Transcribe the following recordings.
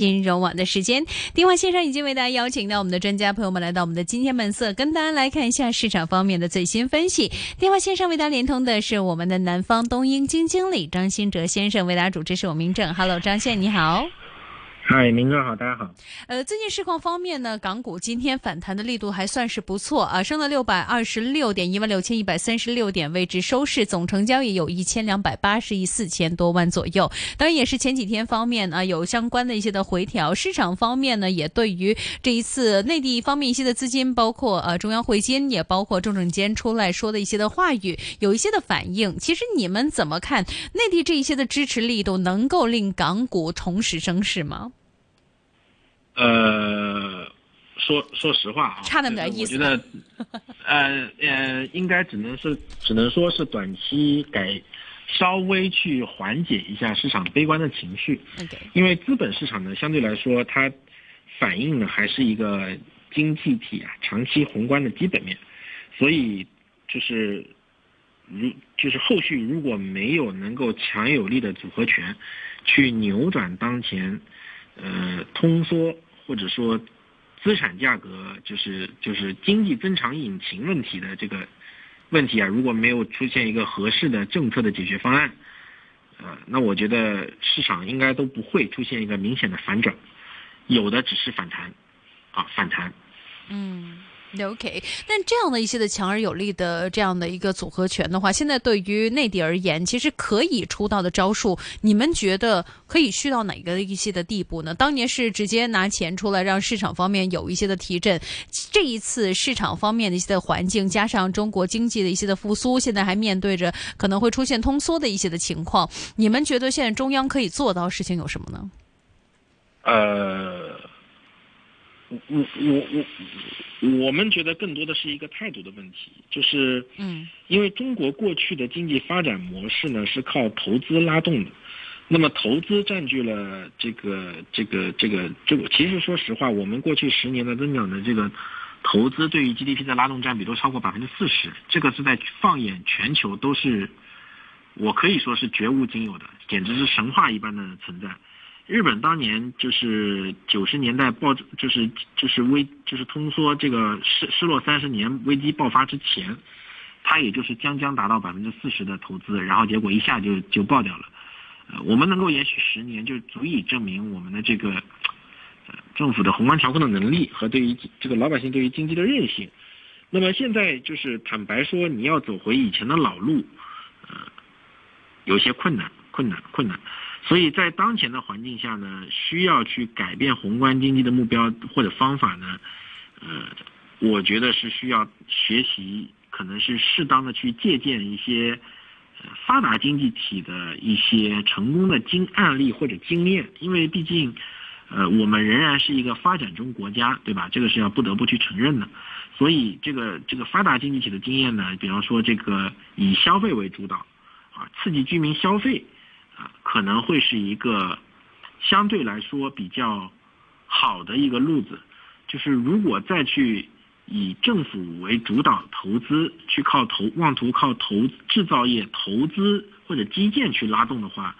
金融网的时间，电话线上已经为大家邀请到我们的专家朋友们来到我们的今天本色，跟大家来看一下市场方面的最新分析。电话线上为大家连通的是我们的南方东英金经理张新哲先生，为大家主持是我明正。Hello，张先你好。嗨，明哥好，大家好。呃，最近市况方面呢，港股今天反弹的力度还算是不错啊，升了六百二十六点，一万六千一百三十六点位置收市，总成交也有一千两百八十亿四千多万左右。当然，也是前几天方面啊，有相关的一些的回调。市场方面呢，也对于这一次内地方面一些的资金，包括呃中央汇金，也包括中证监出来说的一些的话语，有一些的反应。其实你们怎么看内地这一些的支持力度，能够令港股重拾升势吗？呃，说说实话啊，差那么点意思。我觉得，呃呃，应该只能是只能说是短期改，稍微去缓解一下市场悲观的情绪。因为资本市场呢，相对来说它反映的还是一个经济体啊长期宏观的基本面，所以就是如就是后续如果没有能够强有力的组合拳，去扭转当前。呃，通缩或者说资产价格就是就是经济增长引擎问题的这个问题啊，如果没有出现一个合适的政策的解决方案，呃，那我觉得市场应该都不会出现一个明显的反转，有的只是反弹，啊，反弹。嗯。OK，但这样的一些的强而有力的这样的一个组合拳的话，现在对于内地而言，其实可以出到的招数，你们觉得可以去到哪个一些的地步呢？当年是直接拿钱出来让市场方面有一些的提振，这一次市场方面的一些的环境，加上中国经济的一些的复苏，现在还面对着可能会出现通缩的一些的情况，你们觉得现在中央可以做到事情有什么呢？呃。我我我我们觉得更多的是一个态度的问题，就是嗯，因为中国过去的经济发展模式呢是靠投资拉动的，那么投资占据了这个这个这个这个，其实说实话，我们过去十年的增长的这个投资对于 GDP 的拉动占比都超过百分之四十，这个是在放眼全球都是，我可以说是绝无仅有的，简直是神话一般的存在。日本当年就是九十年代爆，就是就是危，就是通缩这个失失落三十年危机爆发之前，它也就是将将达到百分之四十的投资，然后结果一下就就爆掉了。呃，我们能够延续十年，就足以证明我们的这个呃政府的宏观调控的能力和对于这个老百姓对于经济的韧性。那么现在就是坦白说，你要走回以前的老路，呃，有些困难，困难，困难。所以在当前的环境下呢，需要去改变宏观经济的目标或者方法呢，呃，我觉得是需要学习，可能是适当的去借鉴一些发达经济体的一些成功的经案例或者经验，因为毕竟，呃，我们仍然是一个发展中国家，对吧？这个是要不得不去承认的。所以这个这个发达经济体的经验呢，比方说这个以消费为主导，啊，刺激居民消费。可能会是一个相对来说比较好的一个路子，就是如果再去以政府为主导投资，去靠投妄图靠投制造业投资或者基建去拉动的话，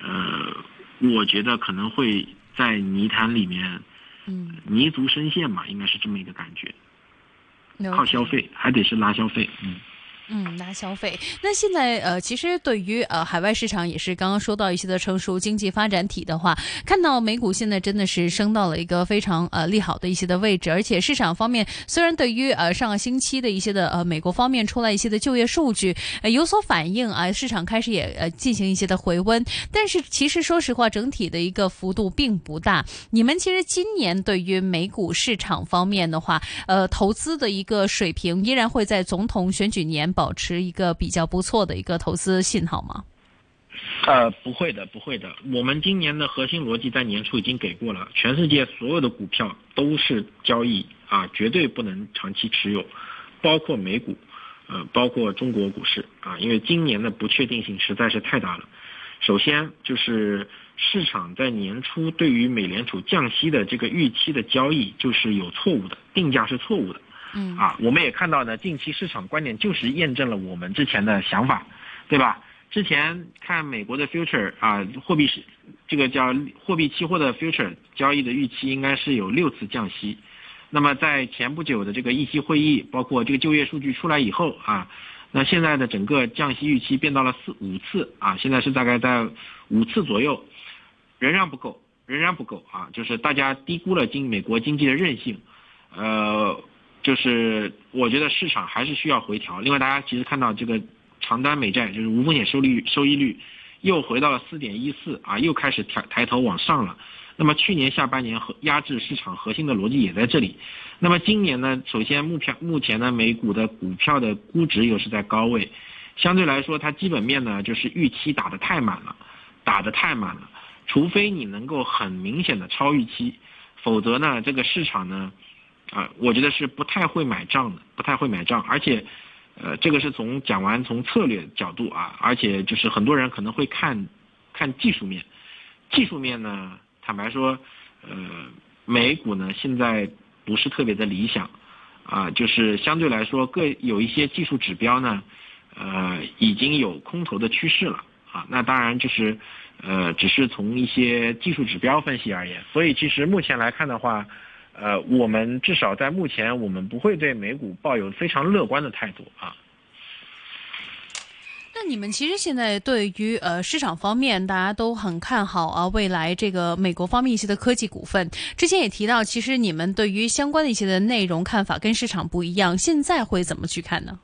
呃，我觉得可能会在泥潭里面，嗯，泥足深陷嘛，应该是这么一个感觉。靠消费还得是拉消费，嗯。嗯，拉消费。那现在呃，其实对于呃海外市场也是刚刚说到一些的成熟经济发展体的话，看到美股现在真的是升到了一个非常呃利好的一些的位置，而且市场方面虽然对于呃上个星期的一些的呃美国方面出来一些的就业数据呃有所反应啊，市场开始也呃进行一些的回温，但是其实说实话，整体的一个幅度并不大。你们其实今年对于美股市场方面的话，呃投资的一个水平依然会在总统选举年。保持一个比较不错的一个投资信号吗？呃，不会的，不会的。我们今年的核心逻辑在年初已经给过了，全世界所有的股票都是交易啊，绝对不能长期持有，包括美股，呃，包括中国股市啊，因为今年的不确定性实在是太大了。首先就是市场在年初对于美联储降息的这个预期的交易就是有错误的，定价是错误的。嗯啊，我们也看到呢，近期市场观点就是验证了我们之前的想法，对吧？之前看美国的 future 啊，货币是这个叫货币期货的 future 交易的预期应该是有六次降息。那么在前不久的这个议息会议，包括这个就业数据出来以后啊，那现在的整个降息预期变到了四五次啊，现在是大概在五次左右，仍然不够，仍然不够啊，就是大家低估了经美国经济的韧性，呃，就是我觉得市场还是需要回调。另外，大家其实看到这个长端美债就是无风险收益率收益率又回到了四点一四啊，又开始抬抬头往上了。那么去年下半年和压制市场核心的逻辑也在这里。那么今年呢，首先目前目前呢，美股的股票的估值又是在高位，相对来说它基本面呢就是预期打得太满了，打得太满了。除非你能够很明显的超预期，否则呢，这个市场呢，啊，我觉得是不太会买账的，不太会买账。而且，呃，这个是从讲完从策略角度啊，而且就是很多人可能会看，看技术面，技术面呢。坦白说，呃，美股呢现在不是特别的理想，啊，就是相对来说各有一些技术指标呢，呃，已经有空头的趋势了，啊，那当然就是，呃，只是从一些技术指标分析而言，所以其实目前来看的话，呃，我们至少在目前我们不会对美股抱有非常乐观的态度啊。那你们其实现在对于呃市场方面，大家都很看好啊，未来这个美国方面一些的科技股份，之前也提到，其实你们对于相关的一些的内容看法跟市场不一样，现在会怎么去看呢？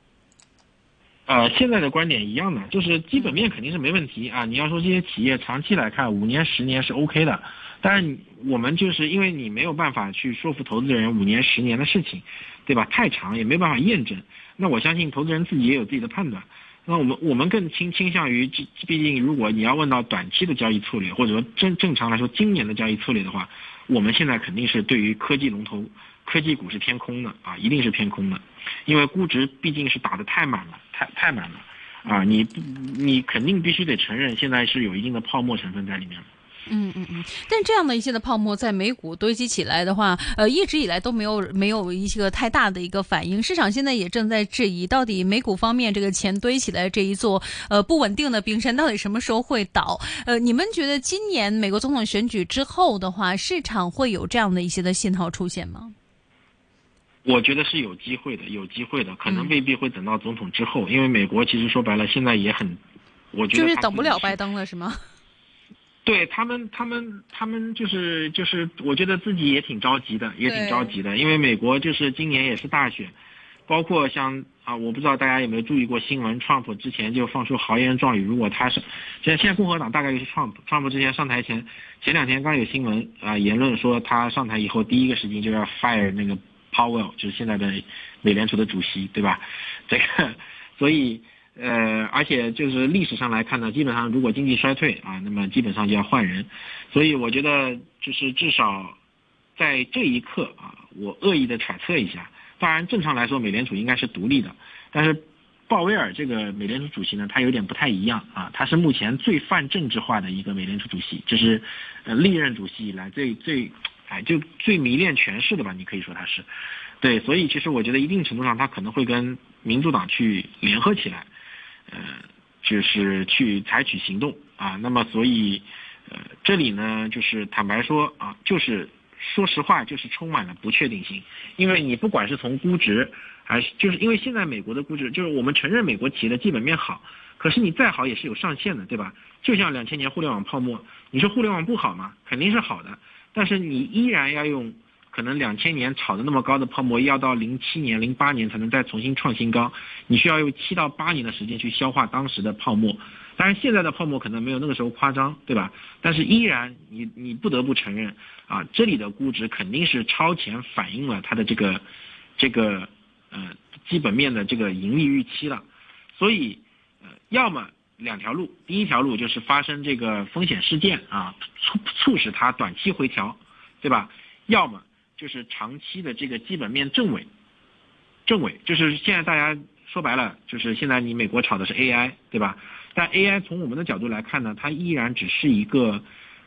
呃，现在的观点一样的，就是基本面肯定是没问题啊。你要说这些企业长期来看，五年、十年是 OK 的，但是我们就是因为你没有办法去说服投资人五年、十年的事情，对吧？太长也没办法验证。那我相信投资人自己也有自己的判断。那我们我们更倾倾向于，毕竟如果你要问到短期的交易策略，或者说正正常来说今年的交易策略的话，我们现在肯定是对于科技龙头、科技股是偏空的啊，一定是偏空的，因为估值毕竟是打得太满了，太太满了啊，你你肯定必须得承认，现在是有一定的泡沫成分在里面。嗯嗯嗯，但这样的一些的泡沫在美股堆积起来的话，呃，一直以来都没有没有一些个太大的一个反应。市场现在也正在质疑，到底美股方面这个钱堆起来这一座呃不稳定的冰山，到底什么时候会倒？呃，你们觉得今年美国总统选举之后的话，市场会有这样的一些的信号出现吗？我觉得是有机会的，有机会的，可能未必会等到总统之后，因为美国其实说白了现在也很，我觉得就是等不了拜登了，是吗？对他们，他们，他们就是就是，我觉得自己也挺着急的，也挺着急的，因为美国就是今年也是大选，包括像啊，我不知道大家有没有注意过新闻，Trump 之前就放出豪言壮语，如果他是，现在现在共和党大概就是 Trump，Trump 之前上台前前两天刚有新闻啊，言论说他上台以后第一个事情就要 fire 那个 Powell，就是现在的美联储的主席，对吧？这个，所以。呃，而且就是历史上来看呢，基本上如果经济衰退啊，那么基本上就要换人，所以我觉得就是至少在这一刻啊，我恶意的揣测一下，当然正常来说美联储应该是独立的，但是鲍威尔这个美联储主席呢，他有点不太一样啊，他是目前最泛政治化的一个美联储主席，就是呃历任主席以来最最哎就最迷恋权势的吧，你可以说他是，对，所以其实我觉得一定程度上他可能会跟民主党去联合起来。呃，就是去采取行动啊，那么所以，呃，这里呢，就是坦白说啊，就是说实话，就是充满了不确定性，因为你不管是从估值，还是就是因为现在美国的估值，就是我们承认美国企业的基本面好，可是你再好也是有上限的，对吧？就像两千年互联网泡沫，你说互联网不好吗？肯定是好的，但是你依然要用。可能两千年炒的那么高的泡沫，要到零七年、零八年才能再重新创新高，你需要用七到八年的时间去消化当时的泡沫。当然，现在的泡沫可能没有那个时候夸张，对吧？但是依然，你你不得不承认啊，这里的估值肯定是超前反映了它的这个这个呃基本面的这个盈利预期了。所以呃，要么两条路，第一条路就是发生这个风险事件啊，促促使它短期回调，对吧？要么就是长期的这个基本面正稳，正稳就是现在大家说白了，就是现在你美国炒的是 AI，对吧？但 AI 从我们的角度来看呢，它依然只是一个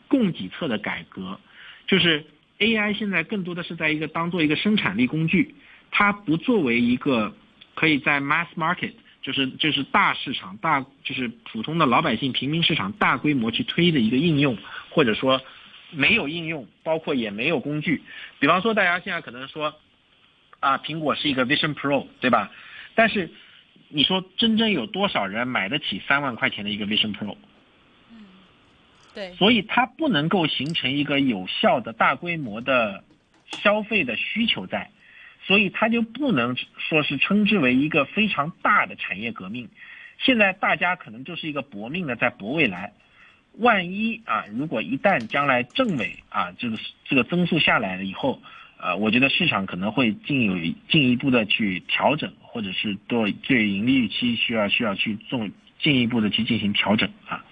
供给侧的改革，就是 AI 现在更多的是在一个当做一个生产力工具，它不作为一个可以在 mass market 就是就是大市场大就是普通的老百姓平民市场大规模去推的一个应用，或者说没有应用，包括也没有工具。比方说大家现在可能说啊，苹果是一个 Vision Pro，对吧？但是你说真正有多少人买得起三万块钱的一个 Vision Pro？嗯，对。所以它不能够形成一个有效的大规模的消费的需求在。所以它就不能说是称之为一个非常大的产业革命。现在大家可能就是一个搏命的在搏未来。万一啊，如果一旦将来政委啊这个这个增速下来了以后，呃，我觉得市场可能会进有进一步的去调整，或者是对对盈利预期需要需要去做进一步的去进行调整啊。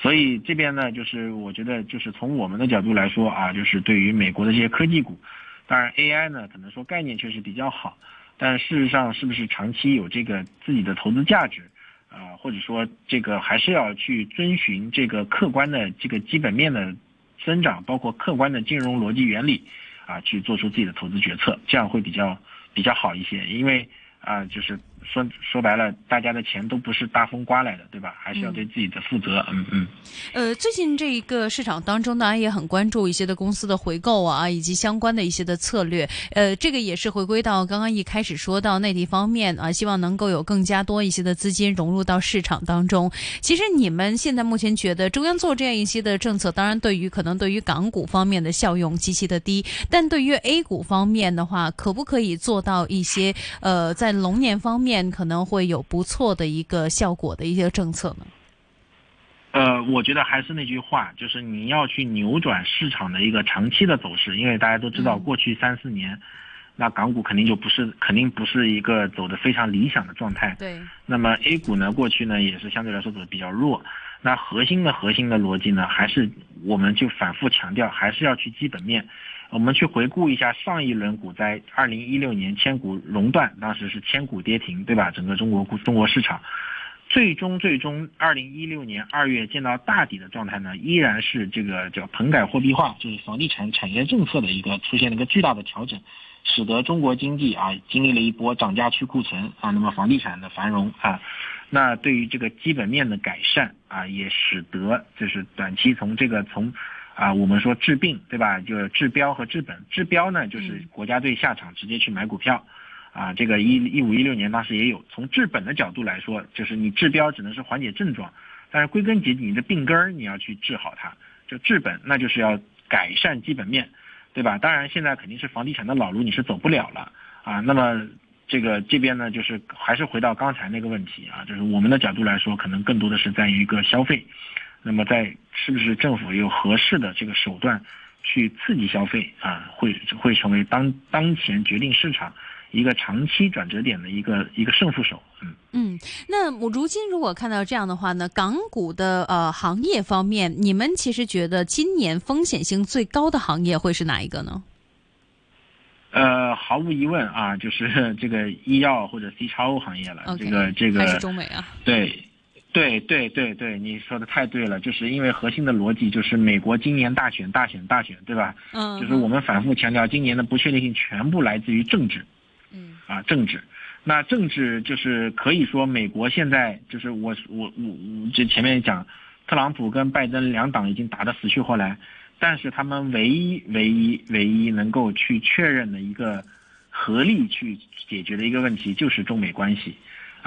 所以这边呢，就是我觉得就是从我们的角度来说啊，就是对于美国的这些科技股。当然，AI 呢，可能说概念确实比较好，但事实上是不是长期有这个自己的投资价值，啊，或者说这个还是要去遵循这个客观的这个基本面的增长，包括客观的金融逻辑原理，啊，去做出自己的投资决策，这样会比较比较好一些，因为啊，就是。说说白了，大家的钱都不是大风刮来的，对吧？还是要对自己的负责。嗯嗯。呃，最近这一个市场当中，大家也很关注一些的公司的回购啊，以及相关的一些的策略。呃，这个也是回归到刚刚一开始说到内地方面啊，希望能够有更加多一些的资金融入到市场当中。其实你们现在目前觉得中央做这样一些的政策，当然对于可能对于港股方面的效用极其的低，但对于 A 股方面的话，可不可以做到一些呃，在龙年方面？可能会有不错的一个效果的一些政策呢。呃，我觉得还是那句话，就是你要去扭转市场的一个长期的走势，因为大家都知道，过去三四年，那港股肯定就不是，肯定不是一个走的非常理想的状态。对。那么 A 股呢，过去呢也是相对来说走的比较弱。那核心的核心的逻辑呢，还是我们就反复强调，还是要去基本面。我们去回顾一下上一轮股灾，二零一六年千股熔断，当时是千股跌停，对吧？整个中国股中国市场，最终最终二零一六年二月见到大底的状态呢，依然是这个叫棚改货币化，就是房地产产业政策的一个出现了一个巨大的调整，使得中国经济啊经历了一波涨价去库存啊，那么房地产的繁荣啊，那对于这个基本面的改善啊，也使得就是短期从这个从。啊，我们说治病，对吧？就是治标和治本。治标呢，就是国家队下场直接去买股票，啊，这个一一五一六年当时也有。从治本的角度来说，就是你治标只能是缓解症状，但是归根结底，你的病根儿你要去治好它。就治本，那就是要改善基本面，对吧？当然，现在肯定是房地产的老路你是走不了了啊。那么这个这边呢，就是还是回到刚才那个问题啊，就是我们的角度来说，可能更多的是在于一个消费。那么，在是不是政府有合适的这个手段去刺激消费啊？会会成为当当前决定市场一个长期转折点的一个一个胜负手。嗯嗯，那我如今如果看到这样的话呢，港股的呃行业方面，你们其实觉得今年风险性最高的行业会是哪一个呢？呃，毫无疑问啊，就是这个医药或者 C 超 O 行业了。这个这个还是中美啊？对。对对对对，你说的太对了，就是因为核心的逻辑就是美国今年大选大选大选，对吧？嗯，就是我们反复强调，今年的不确定性全部来自于政治。嗯，啊，政治，那政治就是可以说美国现在就是我我我这前面讲，特朗普跟拜登两党已经打得死去活来，但是他们唯一唯一唯一能够去确认的一个合力去解决的一个问题就是中美关系。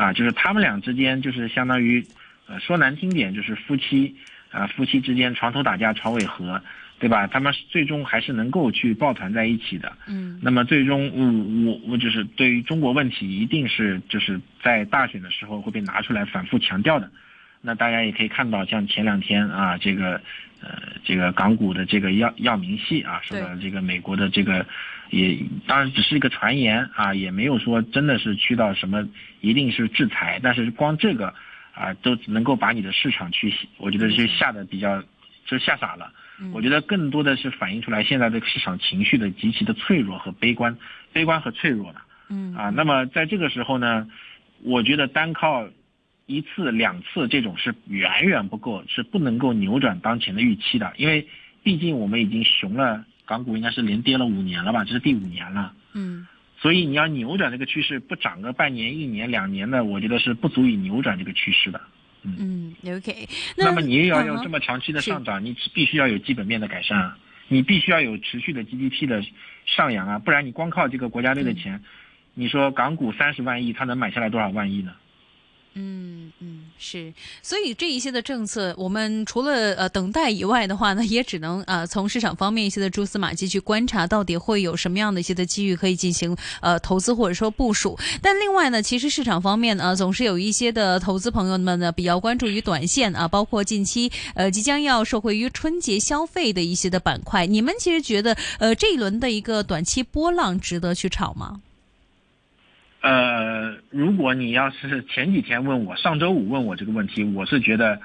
啊，就是他们俩之间就是相当于，呃，说难听点就是夫妻，啊，夫妻之间床头打架床尾和，对吧？他们最终还是能够去抱团在一起的。嗯。那么最终，我我我就是对于中国问题，一定是就是在大选的时候会被拿出来反复强调的。那大家也可以看到，像前两天啊，这个，呃，这个港股的这个药药明系啊，说的这个美国的这个。也当然只是一个传言啊，也没有说真的是去到什么一定是制裁，但是光这个啊都能够把你的市场去，我觉得是吓得比较就吓傻了。我觉得更多的是反映出来现在这个市场情绪的极其的脆弱和悲观，悲观和脆弱了。嗯啊，那么在这个时候呢，我觉得单靠一次两次这种是远远不够，是不能够扭转当前的预期的，因为毕竟我们已经熊了。港股应该是连跌了五年了吧，这是第五年了。嗯，所以你要扭转这个趋势，不涨个半年、一年、两年的，我觉得是不足以扭转这个趋势的。嗯，OK。那么你也要有这么长期的上涨，你必须要有基本面的改善啊，你必须要有持续的 GDP 的上扬啊，不然你光靠这个国家队的钱，你说港股三十万亿，它能买下来多少万亿呢？嗯嗯是，所以这一些的政策，我们除了呃等待以外的话呢，也只能呃从市场方面一些的蛛丝马迹去观察，到底会有什么样的一些的机遇可以进行呃投资或者说部署。但另外呢，其实市场方面呢，总是有一些的投资朋友们呢比较关注于短线啊，包括近期呃即将要受惠于春节消费的一些的板块。你们其实觉得呃这一轮的一个短期波浪值得去炒吗？呃，如果你要是前几天问我，上周五问我这个问题，我是觉得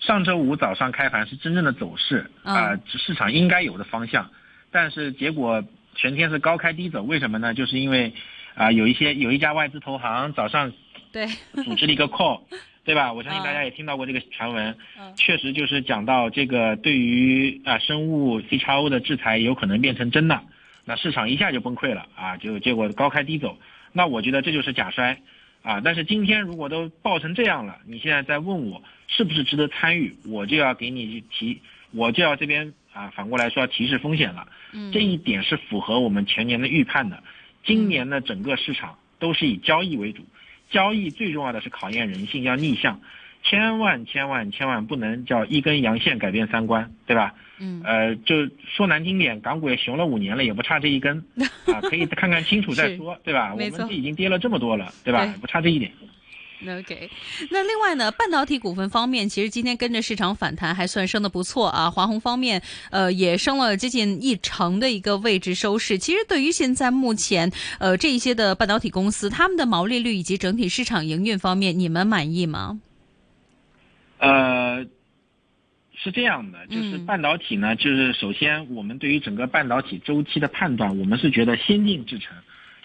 上周五早上开盘是真正的走势啊，市场应该有的方向，但是结果全天是高开低走，为什么呢？就是因为啊，有一些有一家外资投行早上对组织了一个 call，对吧？我相信大家也听到过这个传闻，确实就是讲到这个对于啊生物 C R O 的制裁有可能变成真的，那市场一下就崩溃了啊，就结果高开低走。那我觉得这就是假摔，啊！但是今天如果都爆成这样了，你现在再问我是不是值得参与，我就要给你提，我就要这边啊反过来说要提示风险了。嗯，这一点是符合我们前年的预判的。今年的整个市场都是以交易为主，交易最重要的是考验人性，要逆向。千万千万千万不能叫一根阳线改变三观，对吧？嗯，呃，就说难听点，港股也熊了五年了，也不差这一根 啊，可以看看清楚再说，对吧？我们已经跌了这么多了，对吧？不差这一点。OK，那另外呢，半导体股份方面，其实今天跟着市场反弹，还算升的不错啊。华虹方面，呃，也升了接近一成的一个位置收市。其实对于现在目前呃这一些的半导体公司，他们的毛利率以及整体市场营运方面，你们满意吗？呃，是这样的，就是半导体呢，就是首先我们对于整个半导体周期的判断，我们是觉得先进制程，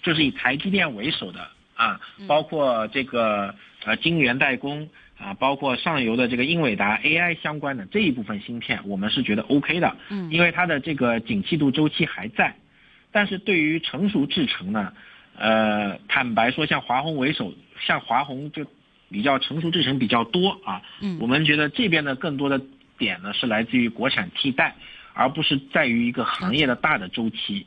就是以台积电为首的啊，包括这个呃晶圆代工啊，包括上游的这个英伟达 AI 相关的这一部分芯片，我们是觉得 OK 的，嗯，因为它的这个景气度周期还在，但是对于成熟制程呢，呃，坦白说，像华虹为首，像华虹就。比较成熟制程比较多啊，嗯，我们觉得这边呢更多的点呢是来自于国产替代，而不是在于一个行业的大的周期，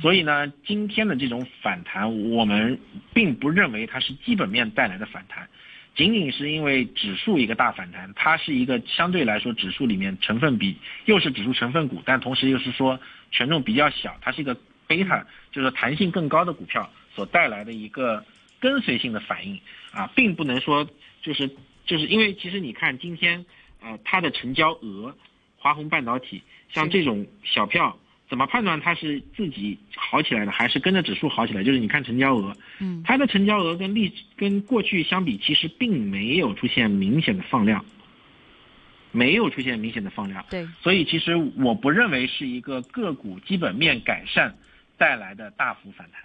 所以呢，今天的这种反弹，我们并不认为它是基本面带来的反弹，仅仅是因为指数一个大反弹，它是一个相对来说指数里面成分比又是指数成分股，但同时又是说权重比较小，它是一个贝塔，就是弹性更高的股票所带来的一个。跟随性的反应啊，并不能说就是就是因为其实你看今天呃它的成交额，华虹半导体像这种小票，怎么判断它是自己好起来的，还是跟着指数好起来？就是你看成交额，嗯，它的成交额跟历跟过去相比，其实并没有出现明显的放量，没有出现明显的放量，对，所以其实我不认为是一个个股基本面改善带来的大幅反弹，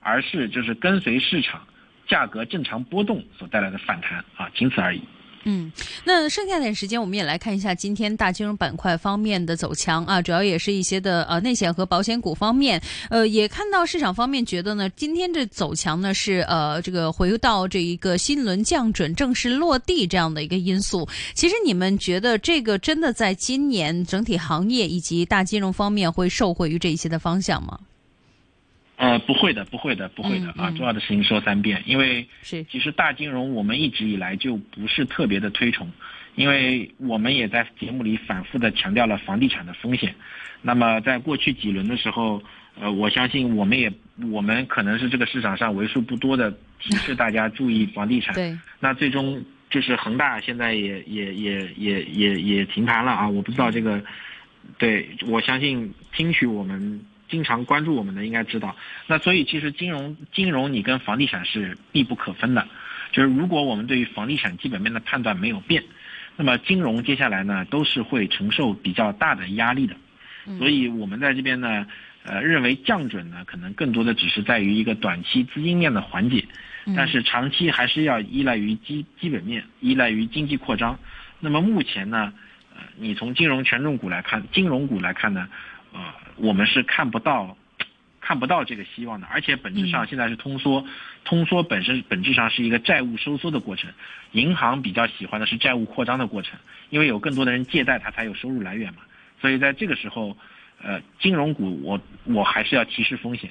而是就是跟随市场。价格正常波动所带来的反弹啊，仅此而已。嗯，那剩下点时间，我们也来看一下今天大金融板块方面的走强啊，主要也是一些的呃内险和保险股方面，呃，也看到市场方面觉得呢，今天这走强呢是呃这个回到这一个新轮降准正式落地这样的一个因素。其实你们觉得这个真的在今年整体行业以及大金融方面会受惠于这一些的方向吗？呃，不会的，不会的，不会的啊！重要的事情说三遍，因为是其实大金融我们一直以来就不是特别的推崇，因为我们也在节目里反复的强调了房地产的风险。那么在过去几轮的时候，呃，我相信我们也我们可能是这个市场上为数不多的提示大家注意房地产。对。那最终就是恒大现在也也也也也也停盘了啊！我不知道这个，对我相信听取我们。经常关注我们的应该知道，那所以其实金融金融你跟房地产是密不可分的，就是如果我们对于房地产基本面的判断没有变，那么金融接下来呢都是会承受比较大的压力的，所以我们在这边呢，呃认为降准呢可能更多的只是在于一个短期资金面的缓解，但是长期还是要依赖于基基本面，依赖于经济扩张。那么目前呢，呃你从金融权重股来看，金融股来看呢，啊。我们是看不到，看不到这个希望的，而且本质上现在是通缩，通缩本身本质上是一个债务收缩的过程，银行比较喜欢的是债务扩张的过程，因为有更多的人借贷，它才有收入来源嘛。所以在这个时候，呃，金融股我我还是要提示风险。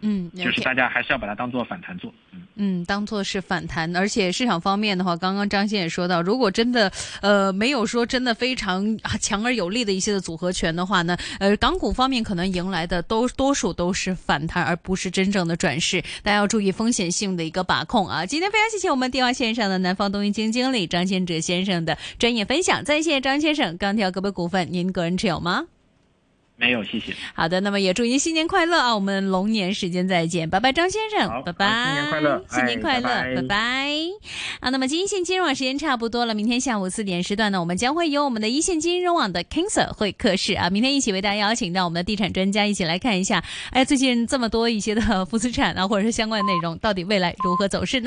嗯就是大家还是要把它当做反弹做，嗯。嗯，当做是反弹，而且市场方面的话，刚刚张先也说到，如果真的呃没有说真的非常强而有力的一些的组合拳的话呢，呃，港股方面可能迎来的都多数都是反弹，而不是真正的转势，大家要注意风险性的一个把控啊。今天非常谢谢我们电话线上的南方东云基金经理张先哲先生的专业分享，再谢张先生，钢铁个别股份您个人持有吗？没有，谢谢。好的，那么也祝您新年快乐啊！我们龙年时间再见，拜拜，张先生，拜拜，新年快乐，新年快乐，拜拜。啊，那么今线金融网时间差不多了，明天下午四点时段呢，我们将会有我们的一线金融网的 King Sir 会客室啊，明天一起为大家邀请到我们的地产专家一起来看一下，哎，最近这么多一些的 负资产啊，或者是相关的内容，到底未来如何走势呢？